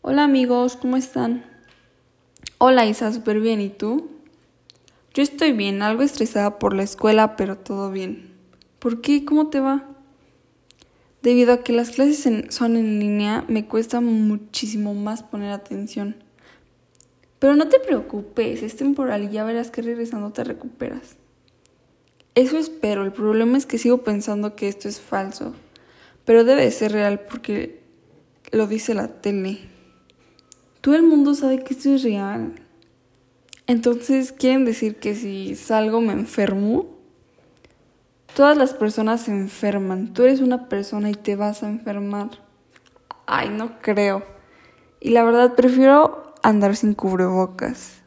Hola amigos, ¿cómo están? Hola Isa, súper bien, ¿y tú? Yo estoy bien, algo estresada por la escuela, pero todo bien. ¿Por qué? ¿Cómo te va? Debido a que las clases son en línea, me cuesta muchísimo más poner atención. Pero no te preocupes, es temporal y ya verás que regresando te recuperas. Eso espero, el problema es que sigo pensando que esto es falso, pero debe ser real porque lo dice la tele. Todo el mundo sabe que esto es real. Entonces, ¿quieren decir que si salgo me enfermo? Todas las personas se enferman. Tú eres una persona y te vas a enfermar. Ay, no creo. Y la verdad, prefiero andar sin cubrebocas.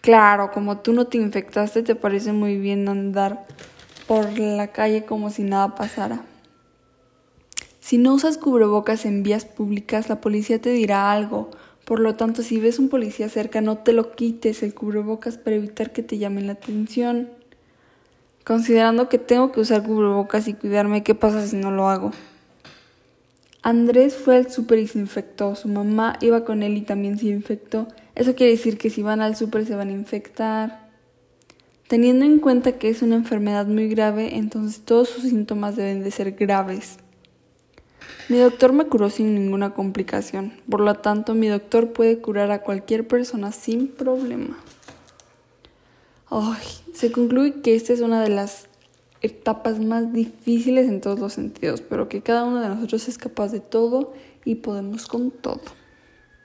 Claro, como tú no te infectaste, te parece muy bien andar por la calle como si nada pasara. Si no usas cubrebocas en vías públicas, la policía te dirá algo. Por lo tanto, si ves un policía cerca, no te lo quites el cubrebocas para evitar que te llamen la atención. Considerando que tengo que usar cubrebocas y cuidarme, ¿qué pasa si no lo hago? Andrés fue al súper y se infectó. Su mamá iba con él y también se infectó. Eso quiere decir que si van al súper se van a infectar. Teniendo en cuenta que es una enfermedad muy grave, entonces todos sus síntomas deben de ser graves. Mi doctor me curó sin ninguna complicación, por lo tanto mi doctor puede curar a cualquier persona sin problema. Se concluye que esta es una de las etapas más difíciles en todos los sentidos, pero que cada uno de nosotros es capaz de todo y podemos con todo.